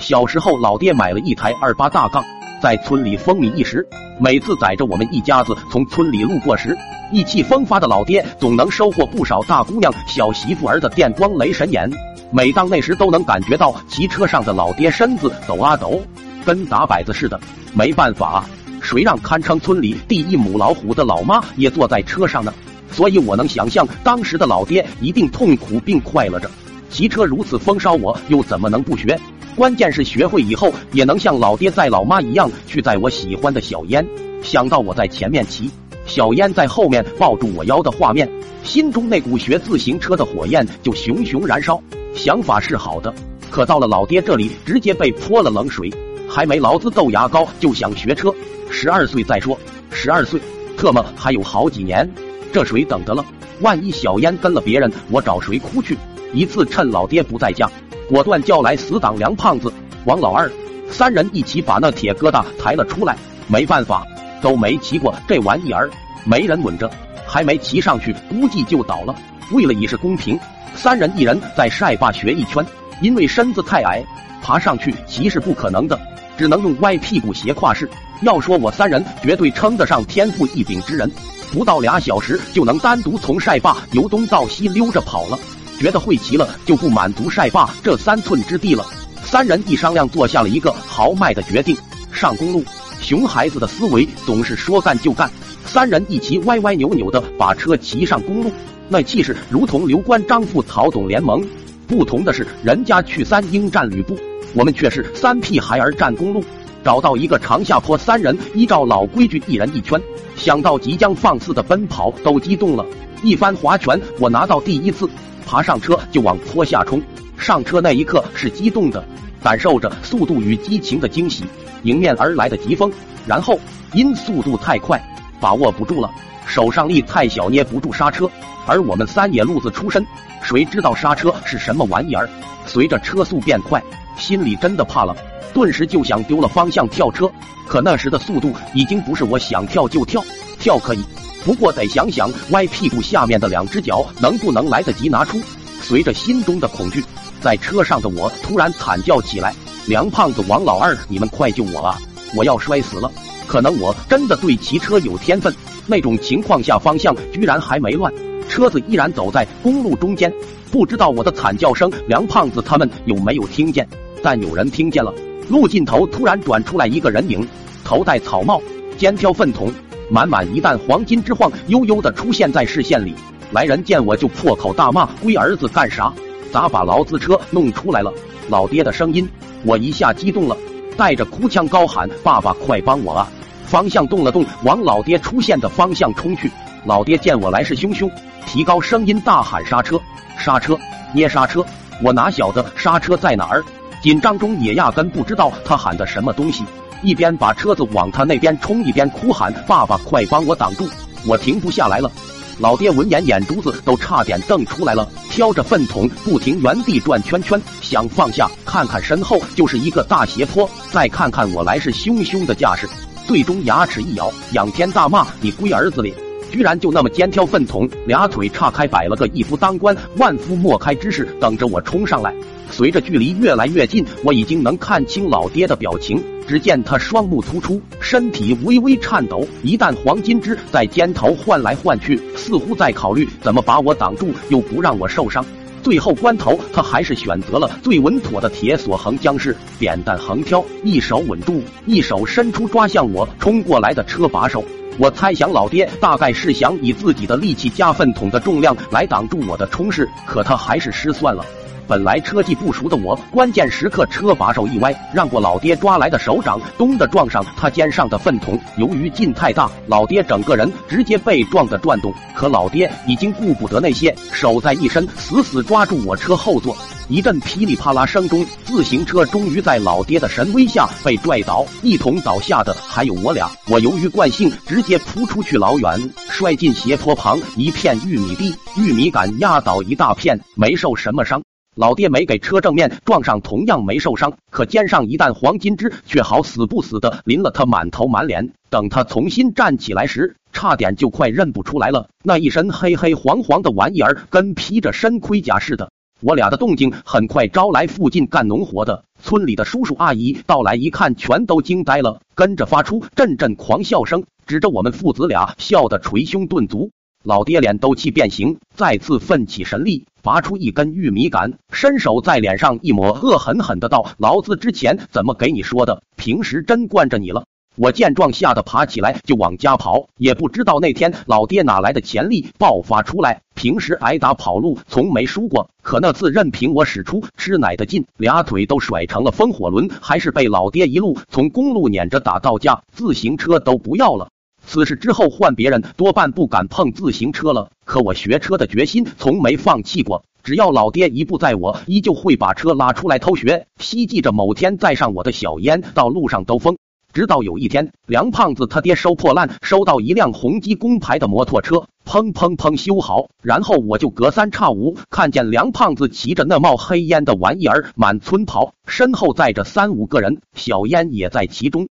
小时候，老爹买了一台二八大杠，在村里风靡一时。每次载着我们一家子从村里路过时，意气风发的老爹总能收获不少大姑娘、小媳妇儿的电光雷神眼。每当那时，都能感觉到骑车上的老爹身子抖啊抖，跟打摆子似的。没办法，谁让堪称村里第一母老虎的老妈也坐在车上呢？所以我能想象，当时的老爹一定痛苦并快乐着。骑车如此风骚，我又怎么能不学？关键是学会以后，也能像老爹载老妈一样去载我喜欢的小烟。想到我在前面骑，小烟在后面抱住我腰的画面，心中那股学自行车的火焰就熊熊燃烧。想法是好的，可到了老爹这里，直接被泼了冷水。还没老子豆芽高，就想学车？十二岁再说，十二岁，特么还有好几年，这谁等得了？万一小烟跟了别人，我找谁哭去？一次趁老爹不在家。果断叫来死党梁胖子、王老二三人一起把那铁疙瘩抬了出来。没办法，都没骑过这玩意儿，没人稳着，还没骑上去，估计就倒了。为了以示公平，三人一人在晒坝学一圈。因为身子太矮，爬上去骑是不可能的，只能用歪屁股斜跨式。要说我三人绝对称得上天赋异禀之人，不到俩小时就能单独从晒坝由东到西溜着跑了。觉得会骑了，就不满足晒坝这三寸之地了。三人一商量，做下了一个豪迈的决定：上公路。熊孩子的思维总是说干就干。三人一骑，歪歪扭扭的把车骑上公路，那气势如同刘关张富曹董联盟。不同的是，人家去三英战吕布，我们却是三屁孩儿战公路。找到一个长下坡，三人依照老规矩，一人一圈。想到即将放肆的奔跑，都激动了。一番划拳，我拿到第一次。爬上车就往坡下冲，上车那一刻是激动的，感受着速度与激情的惊喜，迎面而来的疾风，然后因速度太快，把握不住了，手上力太小捏不住刹车，而我们三野路子出身，谁知道刹车是什么玩意儿？随着车速变快，心里真的怕了，顿时就想丢了方向跳车，可那时的速度已经不是我想跳就跳，跳可以。不过得想想歪屁股下面的两只脚能不能来得及拿出。随着心中的恐惧，在车上的我突然惨叫起来：“梁胖子、王老二，你们快救我啊！我要摔死了！”可能我真的对骑车有天分，那种情况下方向居然还没乱，车子依然走在公路中间。不知道我的惨叫声，梁胖子他们有没有听见？但有人听见了。路尽头突然转出来一个人影，头戴草帽，肩挑粪桶。满满一担黄金之晃，悠悠的出现在视线里。来人见我就破口大骂：“龟儿子干啥？咋把劳资车弄出来了？”老爹的声音，我一下激动了，带着哭腔高喊：“爸爸，快帮我啊！”方向动了动，往老爹出现的方向冲去。老爹见我来势汹汹，提高声音大喊：“刹车！刹车！捏刹车！”我哪晓得刹车在哪儿？紧张中也压根不知道他喊的什么东西。一边把车子往他那边冲，一边哭喊：“爸爸，快帮我挡住！我停不下来了！”老爹闻言，眼珠子都差点瞪出来了，挑着粪桶不停原地转圈圈，想放下，看看身后就是一个大斜坡，再看看我来势汹汹的架势，最终牙齿一咬，仰天大骂：“你龟儿子哩！居然就那么肩挑粪桶，俩腿岔开，摆了个一夫当关，万夫莫开之势，等着我冲上来！”随着距离越来越近，我已经能看清老爹的表情。只见他双目突出，身体微微颤抖，一旦黄金枝在肩头换来换去，似乎在考虑怎么把我挡住，又不让我受伤。最后关头，他还是选择了最稳妥的铁索横江式扁担横挑，一手稳住，一手伸出抓向我冲过来的车把手。我猜想老爹大概是想以自己的力气加粪桶的重量来挡住我的冲势，可他还是失算了。本来车技不熟的我，关键时刻车把手一歪，让过老爹抓来的手掌，咚的撞上他肩上的粪桶。由于劲太大，老爹整个人直接被撞得转动。可老爹已经顾不得那些，手在一伸，死死抓住我车后座。一阵噼里啪啦声中，自行车终于在老爹的神威下被拽倒，一同倒下的还有我俩。我由于惯性，直接扑出去老远，摔进斜坡旁一片玉米地，玉米杆压倒一大片，没受什么伤。老爹没给车正面撞上，同样没受伤，可肩上一担黄金枝却好死不死的淋了他满头满脸。等他重新站起来时，差点就快认不出来了，那一身黑黑黄黄的玩意儿跟披着身盔甲似的。我俩的动静很快招来附近干农活的村里的叔叔阿姨到来，一看全都惊呆了，跟着发出阵阵狂笑声，指着我们父子俩笑得捶胸顿足。老爹脸都气变形，再次奋起神力，拔出一根玉米杆，伸手在脸上一抹，恶狠狠的道：“老子之前怎么给你说的？平时真惯着你了。”我见状，吓得爬起来就往家跑，也不知道那天老爹哪来的潜力爆发出来。平时挨打跑路从没输过，可那次任凭我使出吃奶的劲，俩腿都甩成了风火轮，还是被老爹一路从公路撵着打到家，自行车都不要了。此事之后，换别人多半不敢碰自行车了。可我学车的决心从没放弃过，只要老爹一步在我，依旧会把车拉出来偷学。希冀着某天再上我的小烟，到路上兜风。直到有一天，梁胖子他爹收破烂，收到一辆宏基工牌的摩托车，砰砰砰修好，然后我就隔三差五看见梁胖子骑着那冒黑烟的玩意儿满村跑，身后载着三五个人，小烟也在其中。